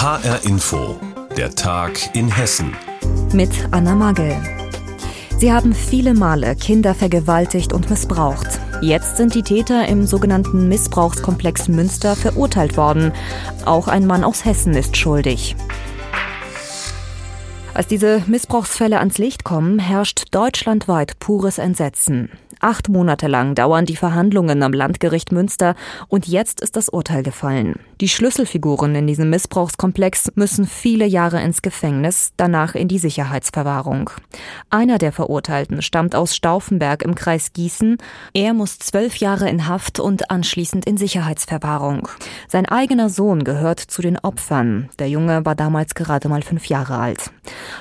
HR Info, der Tag in Hessen. Mit Anna Magel. Sie haben viele Male Kinder vergewaltigt und missbraucht. Jetzt sind die Täter im sogenannten Missbrauchskomplex Münster verurteilt worden. Auch ein Mann aus Hessen ist schuldig. Als diese Missbrauchsfälle ans Licht kommen, herrscht deutschlandweit pures Entsetzen. Acht Monate lang dauern die Verhandlungen am Landgericht Münster und jetzt ist das Urteil gefallen. Die Schlüsselfiguren in diesem Missbrauchskomplex müssen viele Jahre ins Gefängnis, danach in die Sicherheitsverwahrung. Einer der Verurteilten stammt aus Stauffenberg im Kreis Gießen. Er muss zwölf Jahre in Haft und anschließend in Sicherheitsverwahrung. Sein eigener Sohn gehört zu den Opfern. Der Junge war damals gerade mal fünf Jahre alt.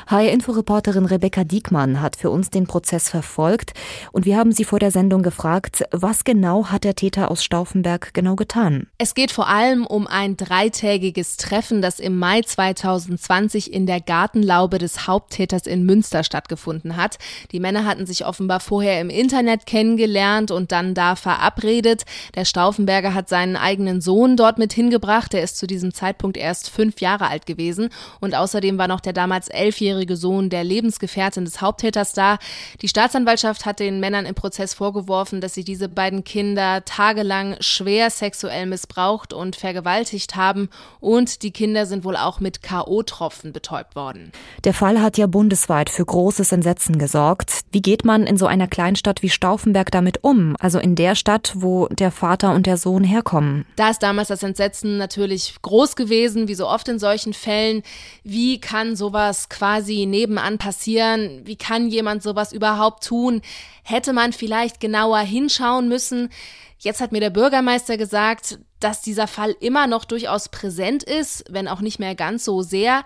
HR-Inforeporterin Rebecca Diekmann hat für uns den Prozess verfolgt und wir haben sie vor der Sendung gefragt, was genau hat der Täter aus Stauffenberg genau getan? Es geht vor allem um ein dreitägiges Treffen, das im Mai 2020 in der Gartenlaube des Haupttäters in Münster stattgefunden hat. Die Männer hatten sich offenbar vorher im Internet kennengelernt und dann da verabredet. Der Stauffenberger hat seinen eigenen Sohn dort mit hingebracht. Der ist zu diesem Zeitpunkt erst fünf Jahre alt gewesen. Und außerdem war noch der damals elfjährige Sohn der Lebensgefährtin des Haupttäters da. Die Staatsanwaltschaft hat den Männern im Prozess Prozess vorgeworfen, dass sie diese beiden Kinder tagelang schwer sexuell missbraucht und vergewaltigt haben und die Kinder sind wohl auch mit KO-Tropfen betäubt worden. Der Fall hat ja bundesweit für großes Entsetzen gesorgt. Wie geht man in so einer Kleinstadt wie Stauffenberg damit um? Also in der Stadt, wo der Vater und der Sohn herkommen? Da ist damals das Entsetzen natürlich groß gewesen, wie so oft in solchen Fällen. Wie kann sowas quasi nebenan passieren? Wie kann jemand sowas überhaupt tun? Hätte man vielleicht genauer hinschauen müssen. Jetzt hat mir der Bürgermeister gesagt, dass dieser Fall immer noch durchaus präsent ist, wenn auch nicht mehr ganz so sehr.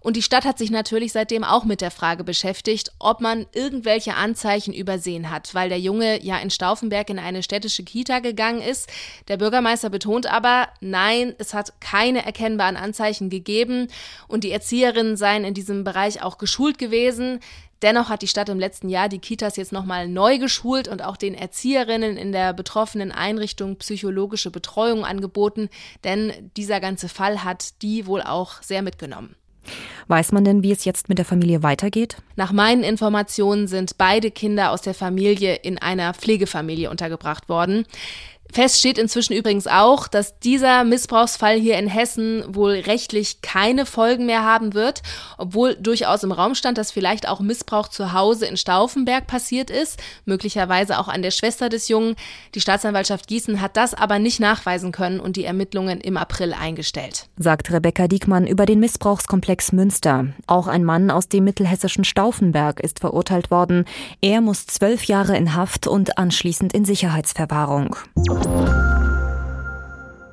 Und die Stadt hat sich natürlich seitdem auch mit der Frage beschäftigt, ob man irgendwelche Anzeichen übersehen hat, weil der Junge ja in Stauffenberg in eine städtische Kita gegangen ist. Der Bürgermeister betont aber, nein, es hat keine erkennbaren Anzeichen gegeben und die Erzieherinnen seien in diesem Bereich auch geschult gewesen. Dennoch hat die Stadt im letzten Jahr die Kitas jetzt nochmal neu geschult und auch den Erzieherinnen in der betroffenen Einrichtung psychologische Betreuung angeboten, denn dieser ganze Fall hat die wohl auch sehr mitgenommen. Weiß man denn, wie es jetzt mit der Familie weitergeht? Nach meinen Informationen sind beide Kinder aus der Familie in einer Pflegefamilie untergebracht worden. Fest steht inzwischen übrigens auch, dass dieser Missbrauchsfall hier in Hessen wohl rechtlich keine Folgen mehr haben wird, obwohl durchaus im Raum stand, dass vielleicht auch Missbrauch zu Hause in Stauffenberg passiert ist, möglicherweise auch an der Schwester des Jungen. Die Staatsanwaltschaft Gießen hat das aber nicht nachweisen können und die Ermittlungen im April eingestellt. Sagt Rebecca Diekmann über den Missbrauchskomplex Münster. Auch ein Mann aus dem mittelhessischen Stauffenberg ist verurteilt worden. Er muss zwölf Jahre in Haft und anschließend in Sicherheitsverwahrung. Música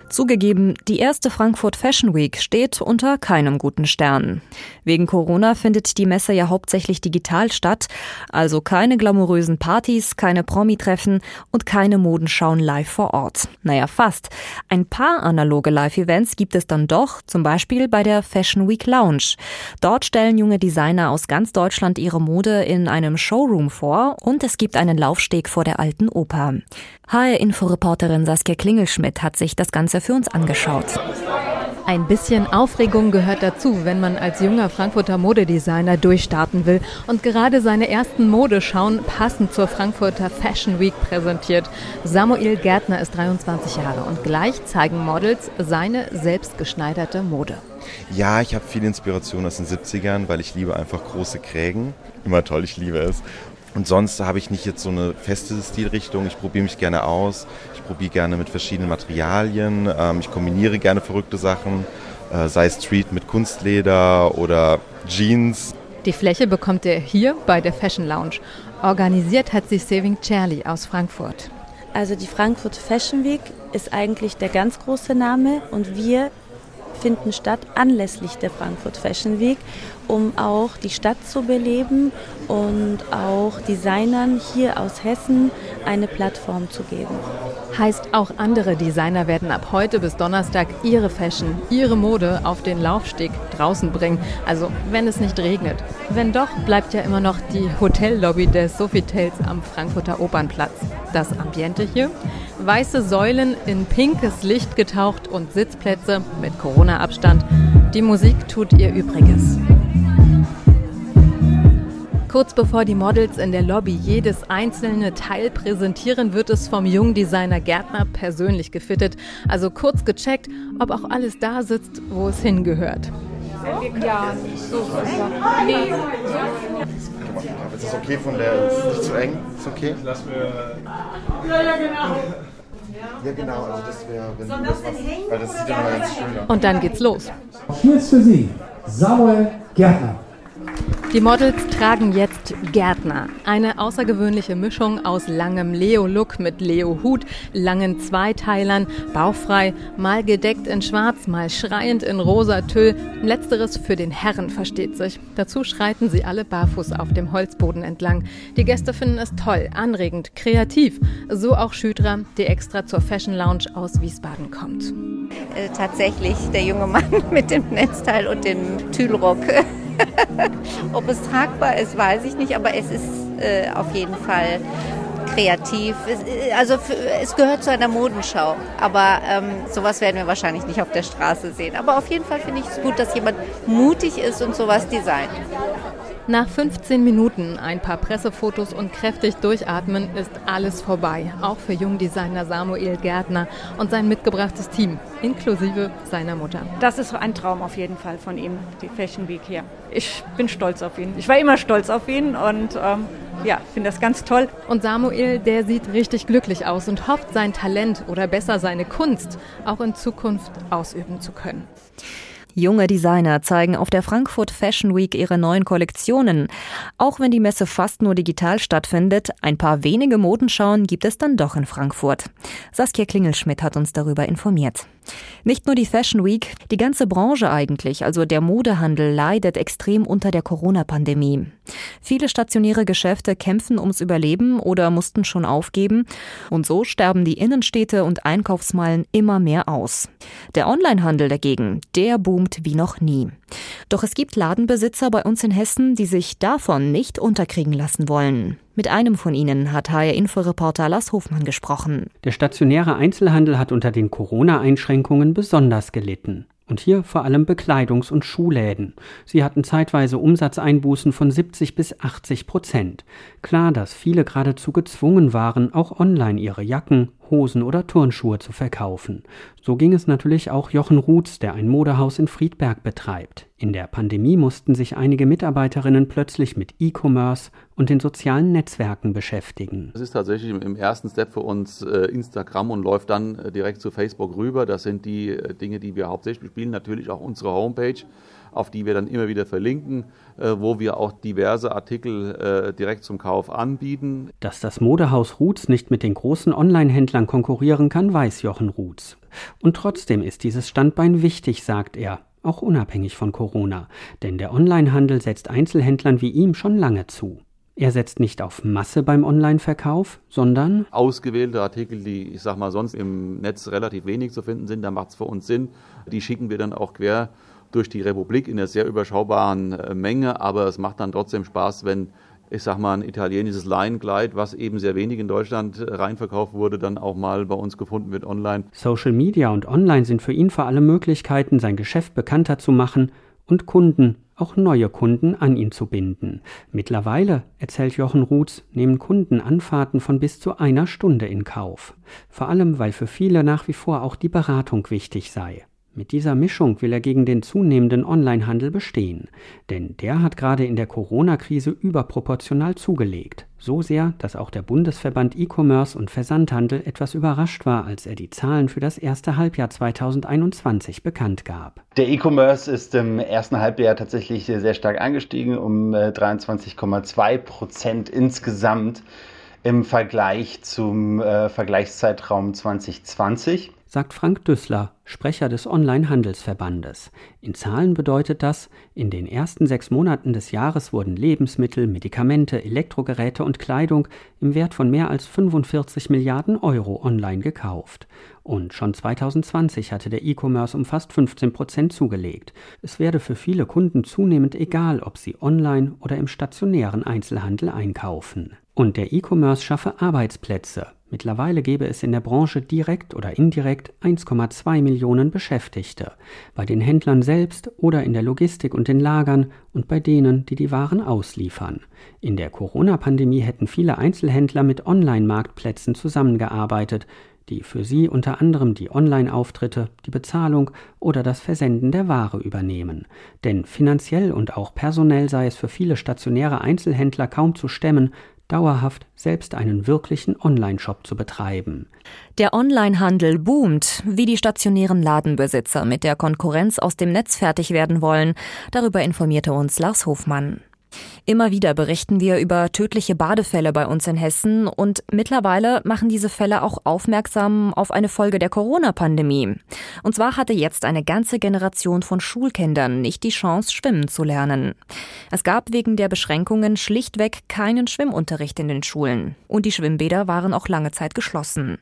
Zugegeben, die erste Frankfurt Fashion Week steht unter keinem guten Stern. Wegen Corona findet die Messe ja hauptsächlich digital statt, also keine glamourösen Partys, keine Promi-Treffen und keine Modenschauen live vor Ort. Naja, fast. Ein paar analoge Live-Events gibt es dann doch, zum Beispiel bei der Fashion Week Lounge. Dort stellen junge Designer aus ganz Deutschland ihre Mode in einem Showroom vor und es gibt einen Laufsteg vor der alten Oper. HR-Inforeporterin Saskia Klingelschmidt hat sich das Ganze für uns angeschaut. Ein bisschen Aufregung gehört dazu, wenn man als junger Frankfurter Modedesigner durchstarten will und gerade seine ersten Modeschauen passend zur Frankfurter Fashion Week präsentiert. Samuel Gärtner ist 23 Jahre und gleich zeigen Models seine selbstgeschneiderte Mode. Ja, ich habe viel Inspiration aus den 70ern, weil ich liebe einfach große Krägen. Immer toll, ich liebe es. Und sonst habe ich nicht jetzt so eine feste Stilrichtung. Ich probiere mich gerne aus. Ich probiere gerne mit verschiedenen Materialien. Ähm, ich kombiniere gerne verrückte Sachen, äh, sei Street mit Kunstleder oder Jeans. Die Fläche bekommt er hier bei der Fashion Lounge. Organisiert hat sie Saving Charlie aus Frankfurt. Also die Frankfurt Fashion Week ist eigentlich der ganz große Name und wir finden statt anlässlich der Frankfurt Fashion Week, um auch die Stadt zu beleben und auch Designern hier aus Hessen eine Plattform zu geben. Heißt, auch andere Designer werden ab heute bis Donnerstag ihre Fashion, ihre Mode auf den Laufsteg draußen bringen. Also wenn es nicht regnet. Wenn doch, bleibt ja immer noch die Hotellobby des Sofitels am Frankfurter Opernplatz. Das Ambiente hier? Weiße Säulen in pinkes Licht getaucht und Sitzplätze mit Corona-Abstand Die Musik tut ihr Übriges. Kurz bevor die Models in der Lobby jedes einzelne Teil präsentieren, wird es vom jungen Designer Gärtner persönlich gefittet. Also kurz gecheckt, ob auch alles da sitzt, wo es hingehört. Ja, so super. Nee. Ist das okay von der? Ist nicht zu eng? Ist okay? Lass mir. Ja, ja, genau. Ja, genau, also das wäre, wenn du das machst, weil das sieht ja mal ganz schön aus. Und dann geht's los. Hier ist für Sie Samuel Gärtner. Die Models tragen jetzt Gärtner. Eine außergewöhnliche Mischung aus langem Leo-Look mit Leo-Hut, langen Zweiteilern, bauchfrei, mal gedeckt in schwarz, mal schreiend in rosa Tüll. Letzteres für den Herren versteht sich. Dazu schreiten sie alle barfuß auf dem Holzboden entlang. Die Gäste finden es toll, anregend, kreativ. So auch Schüdra, die extra zur Fashion Lounge aus Wiesbaden kommt. Äh, tatsächlich der junge Mann mit dem Netzteil und dem Tüllrock. Ob es tragbar ist, weiß ich nicht, aber es ist äh, auf jeden Fall kreativ. Es, äh, also für, es gehört zu einer Modenschau, aber ähm, sowas werden wir wahrscheinlich nicht auf der Straße sehen. Aber auf jeden Fall finde ich es gut, dass jemand mutig ist und sowas designt. Nach 15 Minuten, ein paar Pressefotos und kräftig durchatmen ist alles vorbei. Auch für Jungdesigner Samuel Gärtner und sein mitgebrachtes Team, inklusive seiner Mutter. Das ist ein Traum auf jeden Fall von ihm, die Fashion Week hier. Ich bin stolz auf ihn. Ich war immer stolz auf ihn und ähm, ja, finde das ganz toll. Und Samuel, der sieht richtig glücklich aus und hofft, sein Talent oder besser seine Kunst auch in Zukunft ausüben zu können. Junge Designer zeigen auf der Frankfurt Fashion Week ihre neuen Kollektionen. Auch wenn die Messe fast nur digital stattfindet, ein paar wenige Modenschauen gibt es dann doch in Frankfurt. Saskia Klingelschmidt hat uns darüber informiert. Nicht nur die Fashion Week, die ganze Branche eigentlich, also der Modehandel, leidet extrem unter der Corona-Pandemie. Viele stationäre Geschäfte kämpfen ums Überleben oder mussten schon aufgeben. Und so sterben die Innenstädte und Einkaufsmeilen immer mehr aus. Der Onlinehandel dagegen, der boomt wie noch nie. Doch es gibt Ladenbesitzer bei uns in Hessen, die sich davon nicht unterkriegen lassen wollen. Mit einem von ihnen hat HR-Inforeporter Lars Hofmann gesprochen. Der stationäre Einzelhandel hat unter den Corona-Einschränkungen besonders gelitten. Und hier vor allem Bekleidungs- und Schuhläden. Sie hatten zeitweise Umsatzeinbußen von 70 bis 80 Prozent. Klar, dass viele geradezu gezwungen waren, auch online ihre Jacken, Hosen oder Turnschuhe zu verkaufen. So ging es natürlich auch Jochen Ruths, der ein Modehaus in Friedberg betreibt. In der Pandemie mussten sich einige Mitarbeiterinnen plötzlich mit E-Commerce und den sozialen Netzwerken beschäftigen. Es ist tatsächlich im ersten Step für uns äh, Instagram und läuft dann äh, direkt zu Facebook rüber. Das sind die äh, Dinge, die wir hauptsächlich spielen. Natürlich auch unsere Homepage auf die wir dann immer wieder verlinken, äh, wo wir auch diverse Artikel äh, direkt zum Kauf anbieten. Dass das Modehaus Ruths nicht mit den großen Online-Händlern konkurrieren kann, weiß Jochen Ruths. Und trotzdem ist dieses Standbein wichtig, sagt er auch unabhängig von Corona, denn der Onlinehandel setzt Einzelhändlern wie ihm schon lange zu. Er setzt nicht auf Masse beim Online-Verkauf, sondern ausgewählte Artikel, die ich sag mal sonst im Netz relativ wenig zu finden sind, da macht es für uns Sinn. Die schicken wir dann auch quer durch die Republik in einer sehr überschaubaren äh, Menge, aber es macht dann trotzdem Spaß, wenn ich sag mal, ein italienisches Leinenkleid, was eben sehr wenig in Deutschland äh, reinverkauft wurde, dann auch mal bei uns gefunden wird online. Social Media und Online sind für ihn vor allem Möglichkeiten, sein Geschäft bekannter zu machen und Kunden, auch neue Kunden an ihn zu binden. Mittlerweile, erzählt Jochen Ruths, nehmen Kunden Anfahrten von bis zu einer Stunde in Kauf. Vor allem, weil für viele nach wie vor auch die Beratung wichtig sei. Mit dieser Mischung will er gegen den zunehmenden Onlinehandel bestehen, denn der hat gerade in der Corona-Krise überproportional zugelegt. So sehr, dass auch der Bundesverband E-Commerce und Versandhandel etwas überrascht war, als er die Zahlen für das erste Halbjahr 2021 bekannt gab. Der E-Commerce ist im ersten Halbjahr tatsächlich sehr stark angestiegen, um 23,2 äh, Prozent insgesamt im Vergleich zum äh, Vergleichszeitraum 2020 sagt Frank Düssler, Sprecher des Online-Handelsverbandes. In Zahlen bedeutet das, in den ersten sechs Monaten des Jahres wurden Lebensmittel, Medikamente, Elektrogeräte und Kleidung im Wert von mehr als 45 Milliarden Euro online gekauft. Und schon 2020 hatte der E-Commerce um fast 15 Prozent zugelegt. Es werde für viele Kunden zunehmend egal, ob sie online oder im stationären Einzelhandel einkaufen. Und der E-Commerce schaffe Arbeitsplätze. Mittlerweile gäbe es in der Branche direkt oder indirekt 1,2 Millionen Beschäftigte, bei den Händlern selbst oder in der Logistik und den Lagern und bei denen, die die Waren ausliefern. In der Corona-Pandemie hätten viele Einzelhändler mit Online-Marktplätzen zusammengearbeitet, die für sie unter anderem die Online-Auftritte, die Bezahlung oder das Versenden der Ware übernehmen. Denn finanziell und auch personell sei es für viele stationäre Einzelhändler kaum zu stemmen, dauerhaft selbst einen wirklichen Online-Shop zu betreiben. Der Onlinehandel boomt, wie die stationären Ladenbesitzer mit der Konkurrenz aus dem Netz fertig werden wollen. Darüber informierte uns Lars Hofmann. Immer wieder berichten wir über tödliche Badefälle bei uns in Hessen und mittlerweile machen diese Fälle auch aufmerksam auf eine Folge der Corona-Pandemie. Und zwar hatte jetzt eine ganze Generation von Schulkindern nicht die Chance, schwimmen zu lernen. Es gab wegen der Beschränkungen schlichtweg keinen Schwimmunterricht in den Schulen und die Schwimmbäder waren auch lange Zeit geschlossen.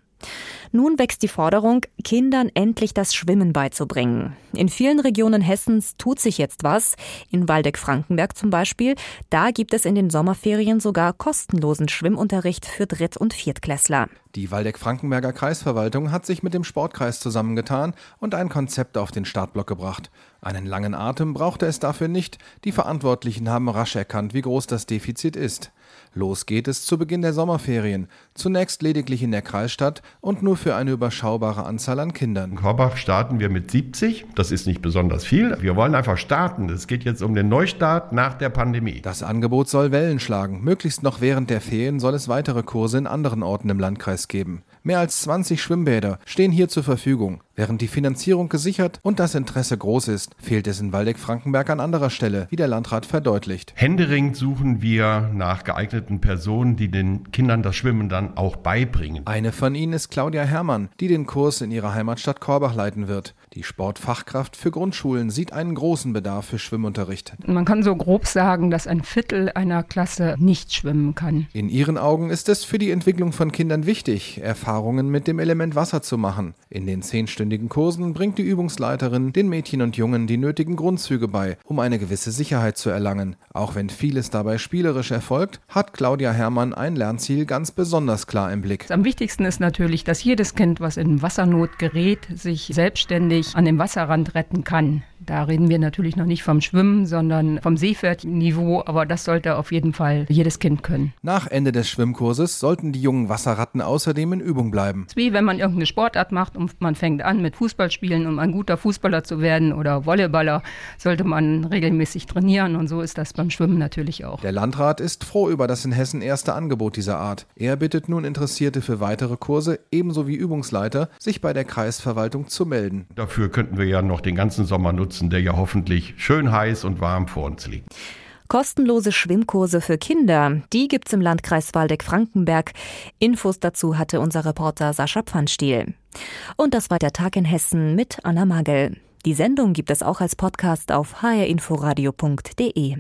Nun wächst die Forderung, Kindern endlich das Schwimmen beizubringen. In vielen Regionen Hessens tut sich jetzt was. In Waldeck-Frankenberg zum Beispiel. Da gibt es in den Sommerferien sogar kostenlosen Schwimmunterricht für Dritt- und Viertklässler. Die Waldeck-Frankenberger Kreisverwaltung hat sich mit dem Sportkreis zusammengetan und ein Konzept auf den Startblock gebracht. Einen langen Atem brauchte es dafür nicht. Die Verantwortlichen haben rasch erkannt, wie groß das Defizit ist. Los geht es zu Beginn der Sommerferien. Zunächst lediglich in der Kreisstadt und nur für eine überschaubare Anzahl an Kindern. In Korbach starten wir mit 70. Das ist nicht besonders viel. Wir wollen einfach starten. Es geht jetzt um den Neustart nach der Pandemie. Das Angebot soll Wellen schlagen. Möglichst noch während der Ferien soll es weitere Kurse in anderen Orten im Landkreis geben. Mehr als 20 Schwimmbäder stehen hier zur Verfügung. Während die Finanzierung gesichert und das Interesse groß ist, fehlt es in Waldeck-Frankenberg an anderer Stelle, wie der Landrat verdeutlicht. Händeringend suchen wir nach geeigneten Personen, die den Kindern das Schwimmen dann auch beibringen. Eine von ihnen ist Claudia Herrmann, die den Kurs in ihrer Heimatstadt Korbach leiten wird. Die Sportfachkraft für Grundschulen sieht einen großen Bedarf für Schwimmunterricht. Man kann so grob sagen, dass ein Viertel einer Klasse nicht schwimmen kann. In ihren Augen ist es für die Entwicklung von Kindern wichtig, Erfahrungen mit dem Element Wasser zu machen. In den zehnstündigen Kursen bringt die Übungsleiterin den Mädchen und Jungen die nötigen Grundzüge bei, um eine gewisse Sicherheit zu erlangen. Auch wenn vieles dabei spielerisch erfolgt, hat Claudia Herrmann ein Lernziel ganz besonders klar im Blick. Am wichtigsten ist natürlich, dass jedes Kind, was in Wassernot gerät, sich selbstständig an dem Wasserrand retten kann. Da reden wir natürlich noch nicht vom Schwimmen, sondern vom Seepferdniveau, aber das sollte auf jeden Fall jedes Kind können. Nach Ende des Schwimmkurses sollten die jungen Wasserratten außerdem in Übung bleiben. Es ist wie wenn man irgendeine Sportart macht und man fängt an mit Fußballspielen, um ein guter Fußballer zu werden oder Volleyballer, sollte man regelmäßig trainieren und so ist das beim Schwimmen natürlich auch. Der Landrat ist froh über das in Hessen erste Angebot dieser Art. Er bittet nun Interessierte für weitere Kurse, ebenso wie Übungsleiter, sich bei der Kreisverwaltung zu melden. Dafür könnten wir ja noch den ganzen Sommer nutzen nutzen, der ja hoffentlich schön heiß und warm vor uns liegt. Kostenlose Schwimmkurse für Kinder, die gibt's im Landkreis Waldeck-Frankenberg. Infos dazu hatte unser Reporter Sascha Pfannstiel. Und das war der Tag in Hessen mit Anna Magel. Die Sendung gibt es auch als Podcast auf hrinforadio.de.